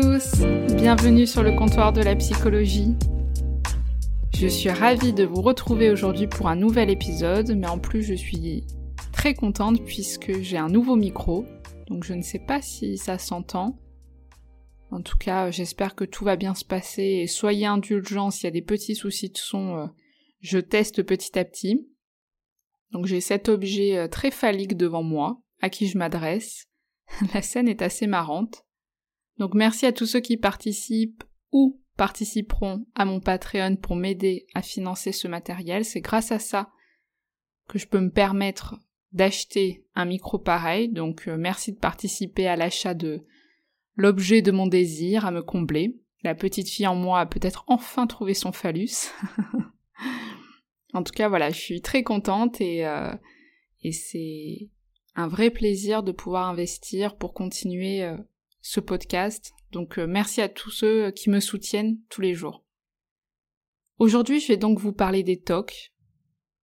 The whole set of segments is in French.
Tous, bienvenue sur le comptoir de la psychologie. Je suis ravie de vous retrouver aujourd'hui pour un nouvel épisode, mais en plus je suis très contente puisque j'ai un nouveau micro, donc je ne sais pas si ça s'entend. En tout cas, j'espère que tout va bien se passer et soyez indulgents s'il y a des petits soucis de son, euh, je teste petit à petit. Donc j'ai cet objet euh, très phallique devant moi, à qui je m'adresse. La scène est assez marrante. Donc merci à tous ceux qui participent ou participeront à mon Patreon pour m'aider à financer ce matériel. C'est grâce à ça que je peux me permettre d'acheter un micro pareil. Donc euh, merci de participer à l'achat de l'objet de mon désir, à me combler. La petite fille en moi a peut-être enfin trouvé son phallus. en tout cas, voilà, je suis très contente et, euh, et c'est un vrai plaisir de pouvoir investir pour continuer euh, ce podcast. Donc merci à tous ceux qui me soutiennent tous les jours. Aujourd'hui, je vais donc vous parler des TOC,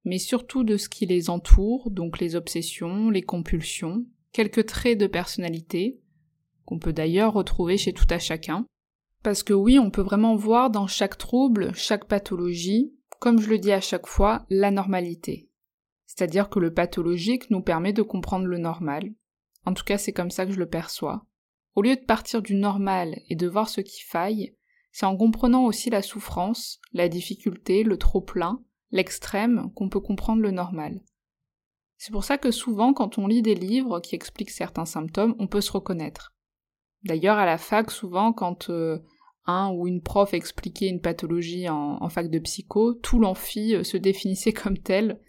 mais surtout de ce qui les entoure, donc les obsessions, les compulsions, quelques traits de personnalité, qu'on peut d'ailleurs retrouver chez tout à chacun. Parce que oui, on peut vraiment voir dans chaque trouble, chaque pathologie, comme je le dis à chaque fois, la normalité. C'est-à-dire que le pathologique nous permet de comprendre le normal. En tout cas, c'est comme ça que je le perçois. Au lieu de partir du normal et de voir ce qui faille, c'est en comprenant aussi la souffrance, la difficulté, le trop-plein, l'extrême qu'on peut comprendre le normal. C'est pour ça que souvent quand on lit des livres qui expliquent certains symptômes, on peut se reconnaître. D'ailleurs à la fac, souvent quand euh, un ou une prof expliquait une pathologie en, fac de psycho, tout l'amphi euh, se définissait comme tel,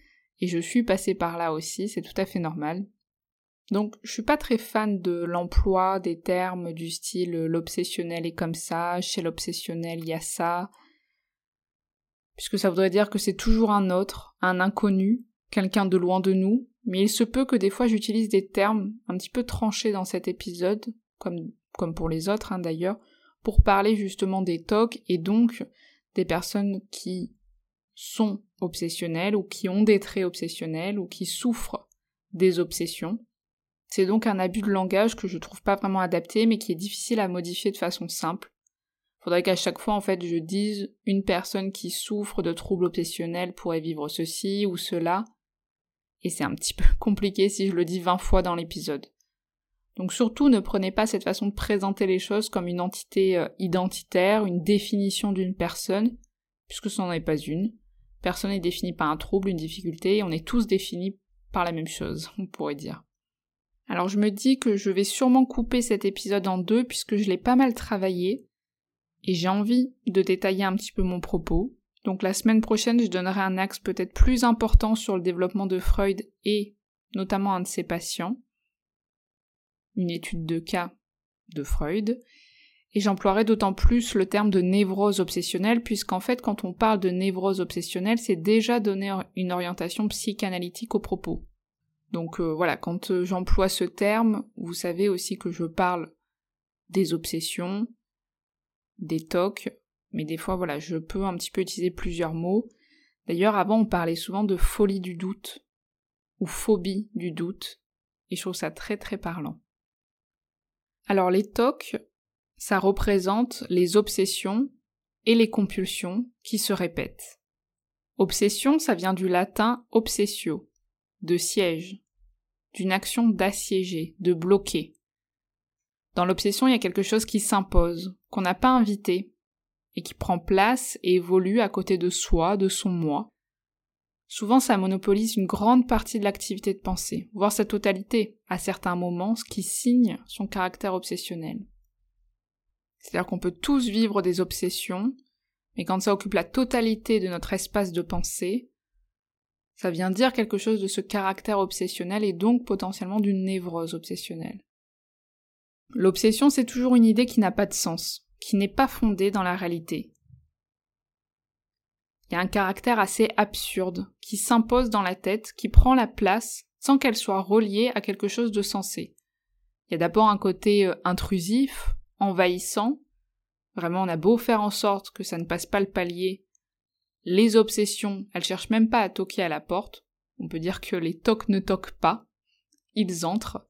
et je suis passée par là aussi, c'est tout à fait normal. Donc je suis pas très fan de l'emploi des termes du style euh, l'obsessionnel est comme ça, chez l'obsessionnel il y a ça, puisque ça voudrait dire que c'est toujours un autre, un inconnu, quelqu'un de loin de nous, mais il se peut que des fois j'utilise des termes un petit peu tranchés dans cet épisode, comme, pour les autres hein, d'ailleurs, pour parler justement des TOC et donc des personnes qui sont obsessionnelles ou qui ont des traits obsessionnels ou qui souffrent des obsessions. C'est donc un abus de langage que je trouve pas vraiment adapté mais qui est difficile à modifier de façon simple faudrait qu'à chaque fois, en fait, je dise une personne qui souffre de troubles obsessionnels pourrait vivre ceci ou cela. Et c'est un petit peu compliqué si je le dis 20 fois dans l'épisode. Donc surtout, ne prenez pas cette façon de présenter les choses comme une entité euh, identitaire, une définition d'une personne, puisque ce n'en est pas une. Personne n'est défini par un trouble, une difficulté, et on est tous définis par la même chose, on pourrait dire. Alors je me dis que je vais sûrement couper cet épisode en deux puisque je l'ai pas mal travaillé, et j'ai envie de détailler un petit peu mon propos. Donc la semaine prochaine, je donnerai un axe peut-être plus important sur le développement de Freud et notamment un de ses patients, une étude de cas de Freud, et j'emploierai d'autant plus le terme de névrose obsessionnelle, puisqu'en fait, quand on parle de névrose obsessionnelle, c'est déjà donner une orientation psychanalytique au propos. Donc euh, voilà, quand euh, j'emploie ce terme, vous savez aussi que je parle des obsessions, des tocs, mais des fois, voilà, je peux un petit peu utiliser plusieurs mots. D'ailleurs, avant, on parlait souvent de folie du doute, ou phobie du doute, et je trouve ça très très parlant. Alors, les tocs, ça représente les obsessions et les compulsions qui se répètent. Obsession, ça vient du latin obsessio, de siège, d'une action d'assiéger, de bloquer. Dans l'obsession, il y a quelque chose qui s'impose, qu'on n'a pas invité, et qui prend place et évolue à côté de soi, de son moi. Souvent, ça monopolise une grande partie de l'activité de pensée, voire sa totalité, à certains moments, ce qui signe son caractère obsessionnel. C'est-à-dire qu'on peut tous vivre des obsessions, mais quand ça occupe la totalité de notre espace de pensée, ça vient dire quelque chose de ce caractère obsessionnel et donc potentiellement d'une névrose obsessionnelle. L'obsession, c'est toujours une idée qui n'a pas de sens, qui n'est pas fondée dans la réalité. Il y a un caractère assez absurde, qui s'impose dans la tête, qui prend la place sans qu'elle soit reliée à quelque chose de sensé. Il y a d'abord un côté euh, intrusif, envahissant. Vraiment, on a beau faire en sorte que ça ne passe pas le palier. Les obsessions, elles cherchent même pas à toquer à la porte. On peut dire que les tocs ne toquent pas. Ils entrent.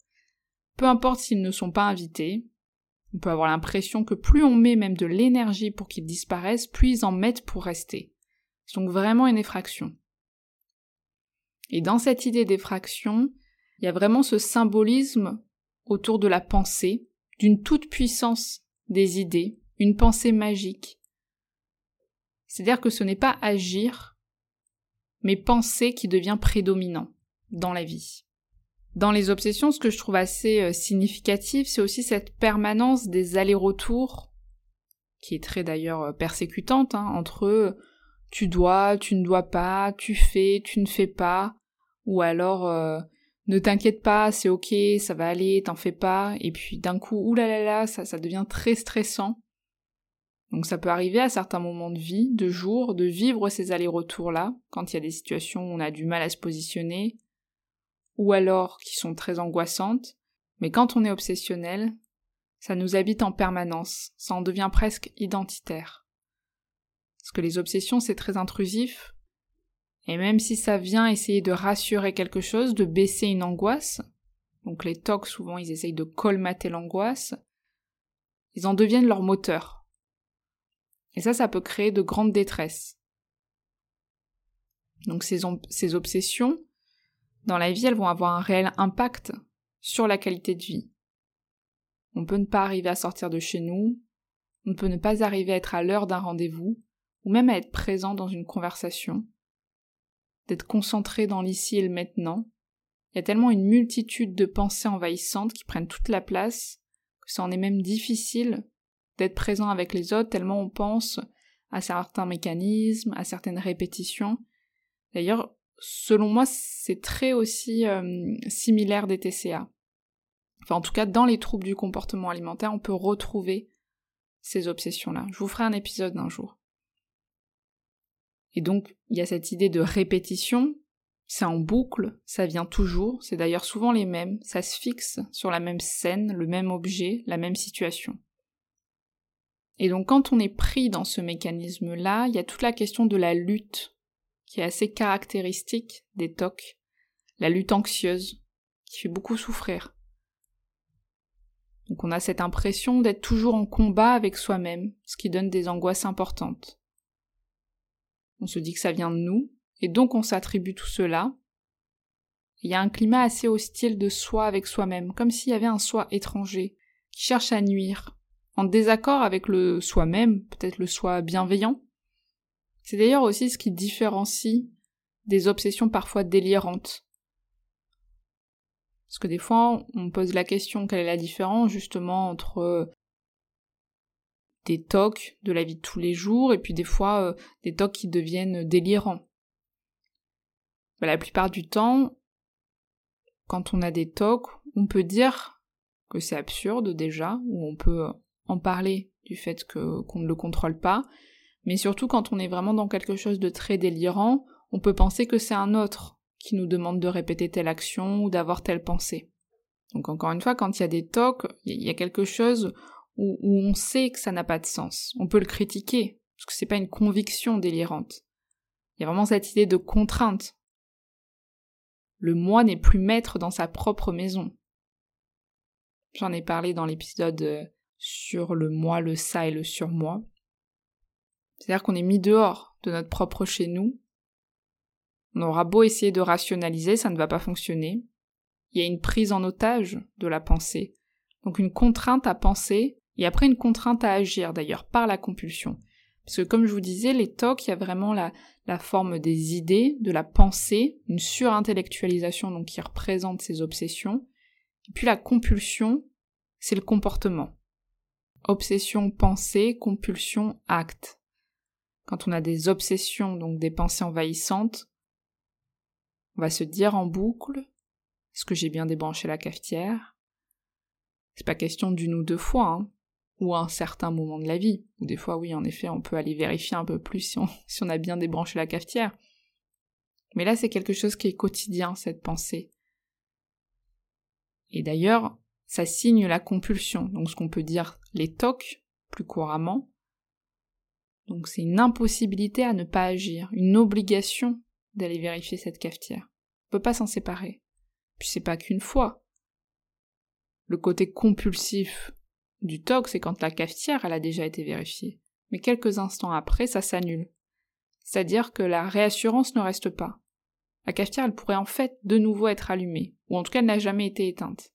Peu importe s'ils ne sont pas invités. On peut avoir l'impression que plus on met même de l'énergie pour qu'ils disparaissent, plus ils en mettent pour rester. C'est donc vraiment une effraction. Et dans cette idée d'effraction, il y a vraiment ce symbolisme autour de la pensée, d'une toute puissance des idées, une pensée magique. C'est-à-dire que ce n'est pas agir, mais penser qui devient prédominant dans la vie. Dans les obsessions, ce que je trouve assez euh, significatif, c'est aussi cette permanence des allers-retours, qui est très d'ailleurs euh, persécutante, hein, entre tu dois, tu ne dois pas, tu fais, tu ne fais pas, ou alors euh, ne t'inquiète pas, c'est ok, ça va aller, t'en fais pas, et puis d'un coup, oulala, ça devient très stressant. Donc ça peut arriver à certains moments de vie, de jour, de vivre ces allers-retours-là, quand il y a des situations où on a du mal à se positionner, ou alors qui sont très angoissantes, mais quand on est obsessionnel, ça nous habite en permanence, ça en devient presque identitaire. Parce que les obsessions, c'est très intrusif, et même si ça vient essayer de rassurer quelque chose, de baisser une angoisse, donc les tocs souvent ils essayent de colmater l'angoisse, ils en deviennent leur moteur. Et ça, ça peut créer de grandes détresses. Donc ces, obsessions, dans la vie, elles vont avoir un réel impact sur la qualité de vie. On peut ne pas arriver à sortir de chez nous, on peut ne pas arriver à être à l'heure d'un rendez-vous, ou même à être présent dans une conversation d'être concentré dans l'ici et le maintenant. Il y a tellement une multitude de pensées envahissantes qui prennent toute la place que ça en est même difficile d'être présent avec les autres tellement on pense à certains mécanismes, à certaines répétitions. D'ailleurs, selon moi, c'est très aussi euh, similaire des TCA. Enfin, en tout cas, dans les troubles du comportement alimentaire, on peut retrouver ces obsessions-là. Je vous ferai un épisode un jour. Et donc, il y a cette idée de répétition, c'est en boucle, ça vient toujours, c'est d'ailleurs souvent les mêmes, ça se fixe sur la même scène, le même objet, la même situation. Et donc quand on est pris dans ce mécanisme-là, il y a toute la question de la lutte, qui est assez caractéristique des TOC, la lutte anxieuse, qui fait beaucoup souffrir. Donc on a cette impression d'être toujours en combat avec soi-même, ce qui donne des angoisses importantes on se dit que ça vient de nous, et donc on s'attribue tout cela. Il y a un climat assez hostile de soi avec soi-même, comme s'il y avait un soi étranger, qui cherche à nuire, en désaccord avec le soi-même, peut-être le soi bienveillant. C'est d'ailleurs aussi ce qui différencie des obsessions parfois délirantes. Parce que des fois, on pose la question quelle est la différence justement entre des tocs de la vie de tous les jours et puis des fois euh, des tocs qui deviennent délirants. Bah, la plupart du temps, quand on a des tocs, on peut dire que c'est absurde déjà, ou on peut en parler du fait que qu'on ne le contrôle pas, mais surtout quand on est vraiment dans quelque chose de très délirant, on peut penser que c'est un autre qui nous demande de répéter telle action ou d'avoir telle pensée. Donc encore une fois, quand il y a des tocs, il y a quelque chose où, on sait que ça n'a pas de sens. On peut le critiquer, parce que c'est pas une conviction délirante. Il y a vraiment cette idée de contrainte. Le moi n'est plus maître dans sa propre maison. J'en ai parlé dans l'épisode euh, sur le moi, le ça et le surmoi. C'est-à-dire qu'on est mis dehors de notre propre chez nous. On aura beau essayer de rationaliser, ça ne va pas fonctionner. Il y a une prise en otage de la pensée. Donc une contrainte à penser et après une contrainte à agir d'ailleurs par la compulsion. Parce que comme je vous disais, les TOC, il y a vraiment la, la forme des idées, de la pensée, une surintellectualisation donc qui représente ces obsessions. Et puis la compulsion, c'est le comportement. Obsession, pensée, compulsion, acte. Quand on a des obsessions, donc des pensées envahissantes, on va se dire en boucle est-ce que j'ai bien débranché la cafetière? C'est pas question d'une ou deux fois, hein, ou à un certain moment de la vie. Ou des fois, oui, en effet, on peut aller vérifier un peu plus si on, si on a bien débranché la cafetière. Mais là, c'est quelque chose qui est quotidien, cette pensée. Et d'ailleurs, ça signe la compulsion, donc ce qu'on peut dire les tocs, plus couramment. Donc c'est une impossibilité à ne pas agir, une obligation d'aller vérifier cette cafetière. On peut pas s'en séparer. Puis c'est pas qu'une fois. Le côté compulsif du TOC, c'est quand la cafetière, elle a déjà été vérifiée. Mais quelques instants après, ça s'annule. C'est-à-dire que la réassurance ne reste pas. La cafetière, elle pourrait en fait de nouveau être allumée, ou en tout cas elle n'a jamais été éteinte.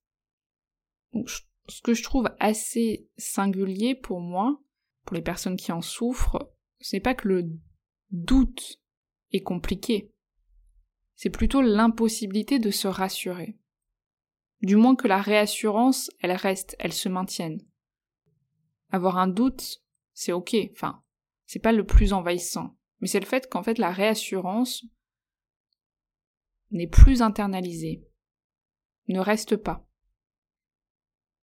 Ce que je trouve assez singulier pour moi, pour les personnes qui en souffrent, ce n'est pas que le doute est compliqué, c'est plutôt l'impossibilité de se rassurer. Du moins que la réassurance, elle reste, elle se maintienne. Avoir un doute, c'est ok, enfin, c'est pas le plus envahissant, mais c'est le fait qu'en fait la réassurance n'est plus internalisée, ne reste pas.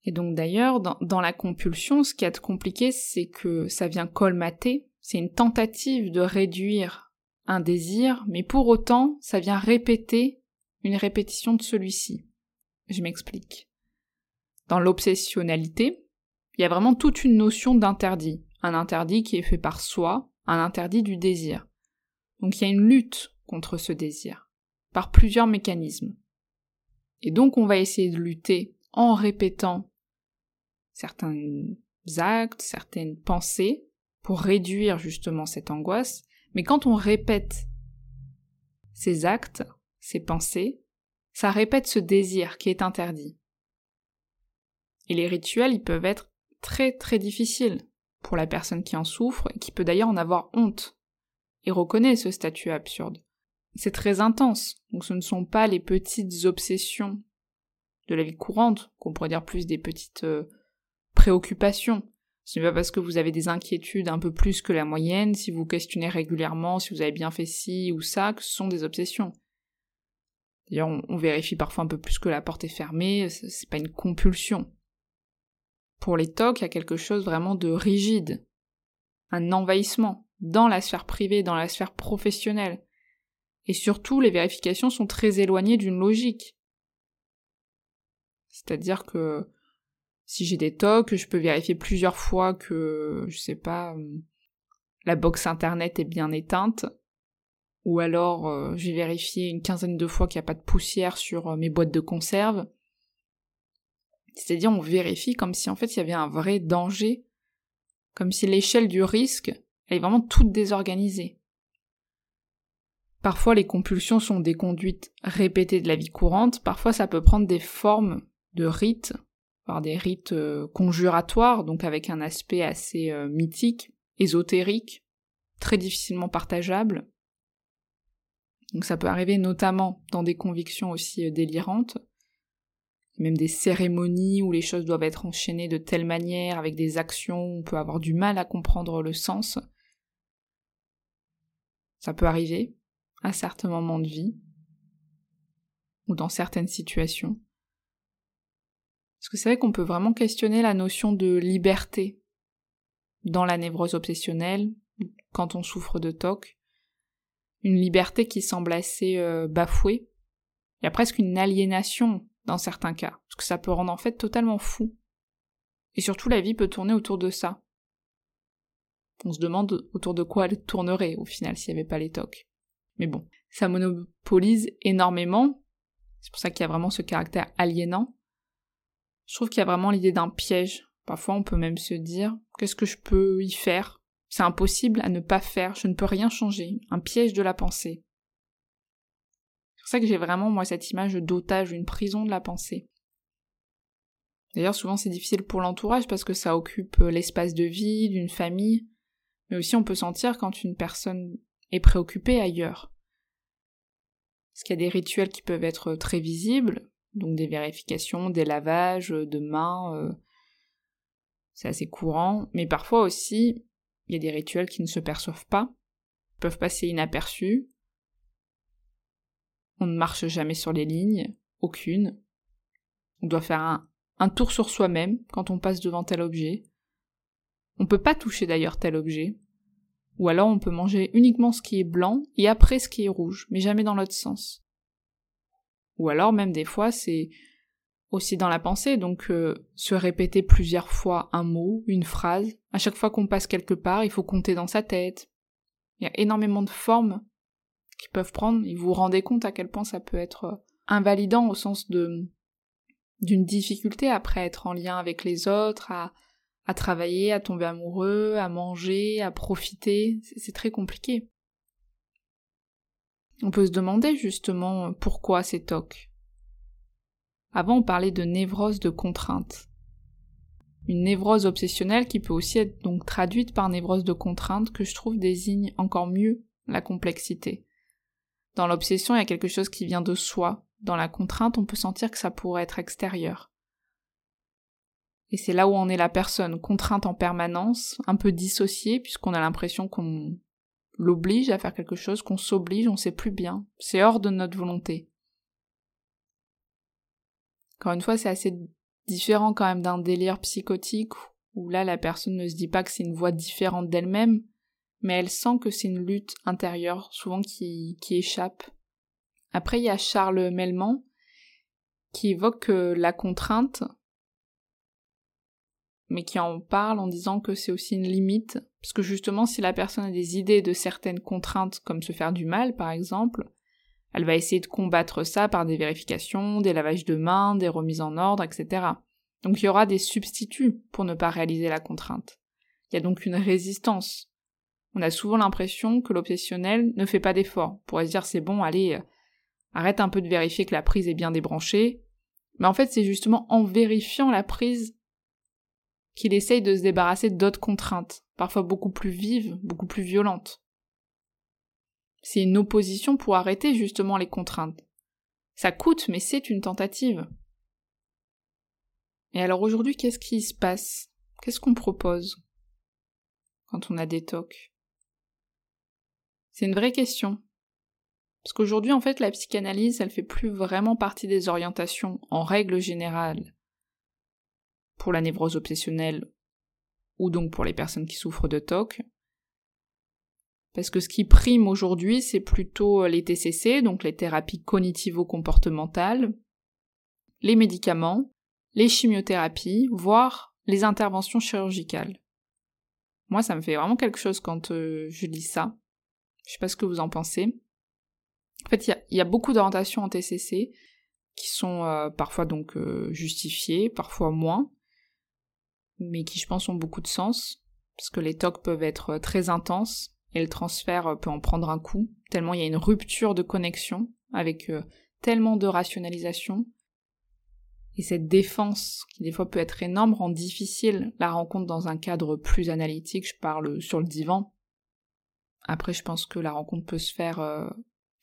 Et donc d'ailleurs, dans, la compulsion, ce qui est compliqué, c'est que ça vient colmater, c'est une tentative de réduire un désir, mais pour autant, ça vient répéter une répétition de celui-ci. Je m'explique. Dans l'obsessionnalité, il y a vraiment toute une notion d'interdit. Un interdit qui est fait par soi, un interdit du désir. Donc il y a une lutte contre ce désir, par plusieurs mécanismes. Et donc on va essayer de lutter en répétant certains actes, certaines pensées, pour réduire justement cette angoisse, mais quand on répète ces actes, ces pensées, ça répète ce désir qui est interdit. Et les rituels, ils peuvent être très très difficiles pour la personne qui en souffre et qui peut d'ailleurs en avoir honte et reconnaît ce statut absurde. C'est très intense, donc ce ne sont pas les petites obsessions de la vie courante, qu'on pourrait dire plus des petites euh, préoccupations, ce n'est pas parce que vous avez des inquiétudes un peu plus que la moyenne, si vous questionnez régulièrement si vous avez bien fait ci ou ça, que ce sont des obsessions. D'ailleurs, on, vérifie parfois un peu plus que la porte est fermée, c'est pas une compulsion. Pour les TOC, il y a quelque chose vraiment de rigide. Un envahissement dans la sphère privée, dans la sphère professionnelle. Et surtout, les vérifications sont très éloignées d'une logique. C'est-à-dire que si j'ai des tocs, je peux vérifier plusieurs fois que, je sais pas, euh, la box internet est bien éteinte. Ou alors, euh, j'ai vérifié une quinzaine de fois qu'il n'y a pas de poussière sur euh, mes boîtes de conserve. C'est-à-dire, on vérifie comme si en fait il y avait un vrai danger, comme si l'échelle du risque est vraiment toute désorganisée. Parfois, les compulsions sont des conduites répétées de la vie courante, parfois ça peut prendre des formes de rites par des rites euh, conjuratoires, donc avec un aspect assez euh, mythique, ésotérique, très difficilement partageable. Donc ça peut arriver notamment dans des convictions aussi euh, délirantes, même des cérémonies où les choses doivent être enchaînées de telle manière, avec des actions où on peut avoir du mal à comprendre le sens. Ça peut arriver à certains moments de vie, ou dans certaines situations. Parce que c'est vrai qu'on peut vraiment questionner la notion de liberté dans la névrose obsessionnelle, quand on souffre de TOC. Une liberté qui semble assez euh, bafouée. Il y a presque une aliénation dans certains cas, parce que ça peut rendre en fait totalement fou. Et surtout la vie peut tourner autour de ça. On se demande autour de quoi elle tournerait au final s'il n'y avait pas les TOC. Mais bon, ça monopolise énormément. C'est pour ça qu'il y a vraiment ce caractère aliénant. Je trouve qu'il y a vraiment l'idée d'un piège. Parfois, on peut même se dire qu'est-ce que je peux y faire? C'est impossible à ne pas faire, je ne peux rien changer. Un piège de la pensée. C'est pour ça que j'ai vraiment, moi, cette image d'otage, une prison de la pensée. D'ailleurs, souvent, c'est difficile pour l'entourage parce que ça occupe euh, l'espace de vie d'une famille, mais aussi on peut sentir quand une personne est préoccupée ailleurs. Parce qu'il y a des rituels qui peuvent être très visibles, donc des vérifications, des lavages de mains, euh, c'est assez courant, mais parfois aussi, il y a des rituels qui ne se perçoivent pas, peuvent passer inaperçus. On ne marche jamais sur les lignes, aucune. On doit faire un, un tour sur soi-même quand on passe devant tel objet. On peut pas toucher d'ailleurs tel objet. Ou alors on peut manger uniquement ce qui est blanc et après ce qui est rouge, mais jamais dans l'autre sens. Ou alors même des fois c'est aussi dans la pensée, donc euh, se répéter plusieurs fois un mot, une phrase. À chaque fois qu'on passe quelque part, il faut compter dans sa tête. Il y a énormément de formes qui peuvent prendre, et vous vous rendez compte à quel point ça peut être euh, invalidant au sens de d'une difficulté après être en lien avec les autres, à, à travailler, à tomber amoureux, à manger, à profiter. C'est très compliqué. On peut se demander justement pourquoi ces tocs? Avant, on parlait de névrose de contrainte. Une névrose obsessionnelle qui peut aussi être donc traduite par névrose de contrainte que je trouve désigne encore mieux la complexité. Dans l'obsession, il y a quelque chose qui vient de soi. Dans la contrainte, on peut sentir que ça pourrait être extérieur. Et c'est là où en est la personne, contrainte en permanence, un peu dissociée, puisqu'on a l'impression qu'on l'oblige à faire quelque chose, qu'on s'oblige, on sait plus bien. C'est hors de notre volonté. Encore une fois, c'est assez différent quand même d'un délire psychotique où là la personne ne se dit pas que c'est une voix différente d'elle-même, mais elle sent que c'est une lutte intérieure, souvent qui, qui échappe. Après, il y a Charles Melman qui évoque euh, la contrainte, mais qui en parle en disant que c'est aussi une limite, parce que justement, si la personne a des idées de certaines contraintes, comme se faire du mal par exemple, elle va essayer de combattre ça par des vérifications, des lavages de mains, des remises en ordre, etc. Donc il y aura des substituts pour ne pas réaliser la contrainte. Il y a donc une résistance. On a souvent l'impression que l'obsessionnel ne fait pas d'effort. On pourrait se dire c'est bon, allez, euh, arrête un peu de vérifier que la prise est bien débranchée. Mais en fait c'est justement en vérifiant la prise qu'il essaye de se débarrasser d'autres contraintes, parfois beaucoup plus vives, beaucoup plus violentes. C'est une opposition pour arrêter justement les contraintes. Ça coûte, mais c'est une tentative. Et alors aujourd'hui, qu'est-ce qui se passe? Qu'est-ce qu'on propose quand on a des tocs? C'est une vraie question. Parce qu'aujourd'hui, en fait, la psychanalyse, elle fait plus vraiment partie des orientations, en règle générale, pour la névrose obsessionnelle, ou donc pour les personnes qui souffrent de TOC. Parce que ce qui prime aujourd'hui, c'est plutôt les TCC, donc les thérapies cognitivo-comportementales, les médicaments, les chimiothérapies, voire les interventions chirurgicales. Moi, ça me fait vraiment quelque chose quand euh, je lis ça. Je sais pas ce que vous en pensez. En fait, il y, a, beaucoup d'orientations en TCC qui sont euh, parfois donc euh, justifiées, parfois moins, mais qui je pense ont beaucoup de sens, parce que les TOC peuvent être très intenses, et le transfert peut en prendre un coup, tellement il y a une rupture de connexion, avec tellement de rationalisation, et cette défense, qui des fois peut être énorme, rend difficile la rencontre dans un cadre plus analytique, je parle sur le divan. Après, je pense que la rencontre peut se faire euh,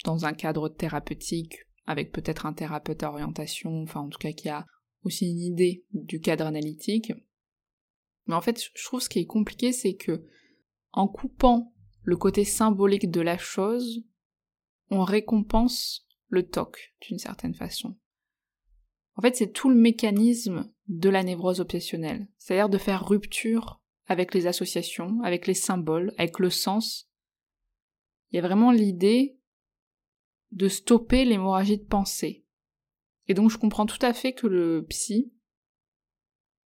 dans un cadre thérapeutique, avec peut-être un thérapeute à orientation, enfin en tout cas qui a aussi une idée du cadre analytique. Mais en fait, je trouve ce qui est compliqué, c'est que en coupant le côté symbolique de la chose, on récompense le toc d'une certaine façon. En fait, c'est tout le mécanisme de la névrose obsessionnelle, c'est-à-dire de faire rupture avec les associations, avec les symboles, avec le sens. Il y a vraiment l'idée de stopper l'hémorragie de pensée. Et donc je comprends tout à fait que le psy,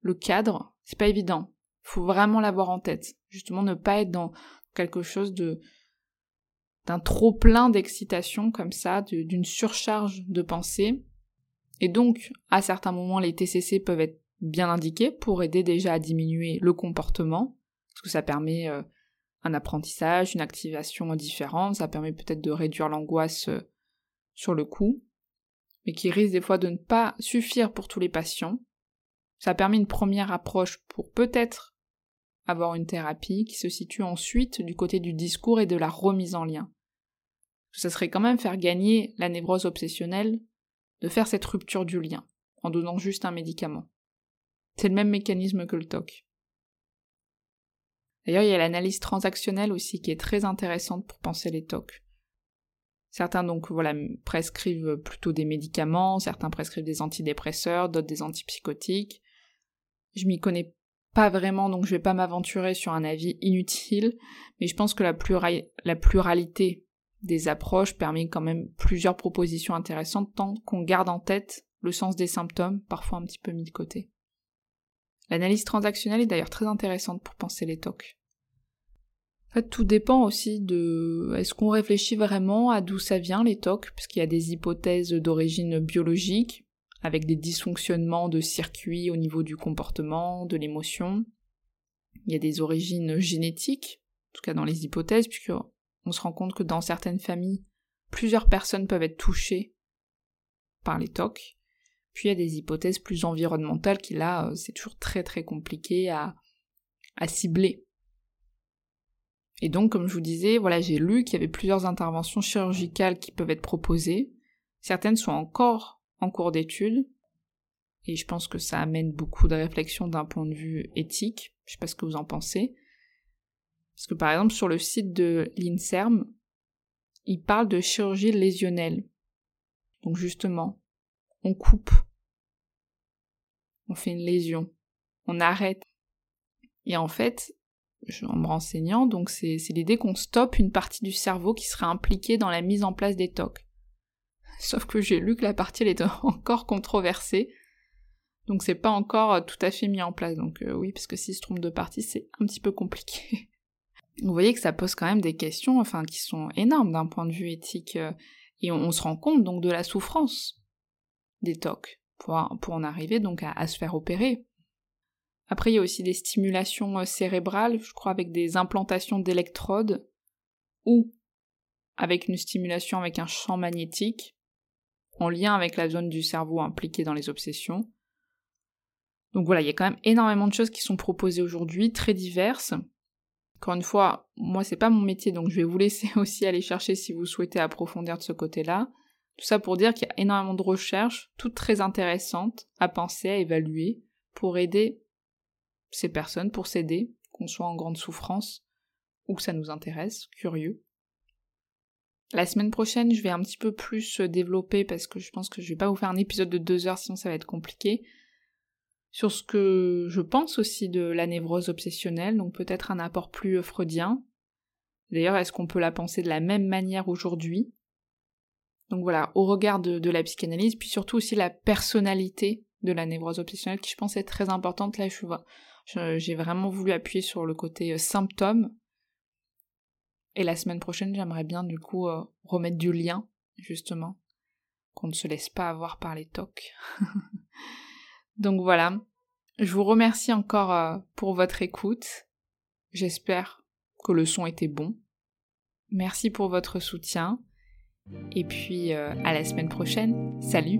le cadre, c'est pas évident. Faut vraiment l'avoir en tête. Justement, ne pas être dans quelque chose d'un trop plein d'excitation comme ça, d'une surcharge de pensée, et donc, à certains moments, les TCC peuvent être bien indiqués pour aider déjà à diminuer le comportement, parce que ça permet euh, un apprentissage, une activation différente, ça permet peut-être de réduire l'angoisse euh, sur le coup, mais qui risque des fois de ne pas suffire pour tous les patients. Ça permet une première approche pour peut-être avoir une thérapie qui se situe ensuite du côté du discours et de la remise en lien. Ça serait quand même faire gagner la névrose obsessionnelle de faire cette rupture du lien, en donnant juste un médicament. C'est le même mécanisme que le TOC. D'ailleurs, il y a l'analyse transactionnelle aussi qui est très intéressante pour penser les TOC. Certains donc voilà prescrivent plutôt des médicaments, certains prescrivent des antidépresseurs, d'autres des antipsychotiques. Je m'y connais pas vraiment donc je vais pas m'aventurer sur un avis inutile, mais je pense que la, pluralité des approches permet quand même plusieurs propositions intéressantes tant qu'on garde en tête le sens des symptômes, parfois un petit peu mis de côté. L'analyse transactionnelle est d'ailleurs très intéressante pour penser les TOC. En fait, tout dépend aussi de est-ce qu'on réfléchit vraiment à d'où ça vient les TOC, puisqu'il y a des hypothèses d'origine biologique, avec des dysfonctionnements de circuits au niveau du comportement, de l'émotion. Il y a des origines génétiques, en tout cas dans les hypothèses, puisqu'on se rend compte que dans certaines familles, plusieurs personnes peuvent être touchées par les TOC. Puis il y a des hypothèses plus environnementales qui là, c'est toujours très très compliqué à, à cibler. Et donc, comme je vous disais, voilà, j'ai lu qu'il y avait plusieurs interventions chirurgicales qui peuvent être proposées. Certaines sont encore en cours d'étude. Et je pense que ça amène beaucoup de réflexion d'un point de vue éthique. Je sais pas ce que vous en pensez. Parce que par exemple, sur le site de l'INSERM, il parle de chirurgie lésionnelle. Donc justement, on coupe. On fait une lésion. On arrête. Et en fait, en me renseignant, donc c'est l'idée qu'on stoppe une partie du cerveau qui serait impliquée dans la mise en place des TOC. Sauf que j'ai lu que la partie elle est encore controversée, donc c'est pas encore euh, tout à fait mis en place. Donc euh, oui, parce que s'il se trompe de partie, c'est un petit peu compliqué. Vous voyez que ça pose quand même des questions, enfin, qui sont énormes d'un point de vue éthique, euh, et on, se rend compte donc de la souffrance des TOC pour, en arriver donc à se faire opérer. Après, il y a aussi des stimulations cérébrales, je crois avec des implantations d'électrodes, ou avec une stimulation avec un champ magnétique, en lien avec la zone du cerveau impliquée dans les obsessions. Donc voilà, il y a quand même énormément de choses qui sont proposées aujourd'hui, très diverses. Encore une fois, moi c'est pas mon métier, donc je vais vous laisser aussi aller chercher si vous souhaitez approfondir de ce côté-là. Tout ça pour dire qu'il y a énormément de recherches, toutes très intéressantes, à penser, à évaluer, pour aider ces personnes pour s'aider, qu'on soit en grande souffrance ou que ça nous intéresse, curieux. La semaine prochaine, je vais un petit peu plus développer parce que je pense que je vais pas vous faire un épisode de deux heures sinon ça va être compliqué. Sur ce que je pense aussi de la névrose obsessionnelle, donc peut-être un apport plus freudien. D'ailleurs, est-ce qu'on peut la penser de la même manière aujourd'hui? Donc voilà, au regard de, de, la psychanalyse, puis surtout aussi la personnalité de la névrose obsessionnelle qui je pense est très importante. Là, je vois, j'ai vraiment voulu appuyer sur le côté euh, symptôme. Et la semaine prochaine, j'aimerais bien du coup euh, remettre du lien, justement, qu'on ne se laisse pas avoir par les tocs. Donc voilà, je vous remercie encore euh, pour votre écoute. J'espère que le son était bon. Merci pour votre soutien. Et puis à la semaine prochaine. Salut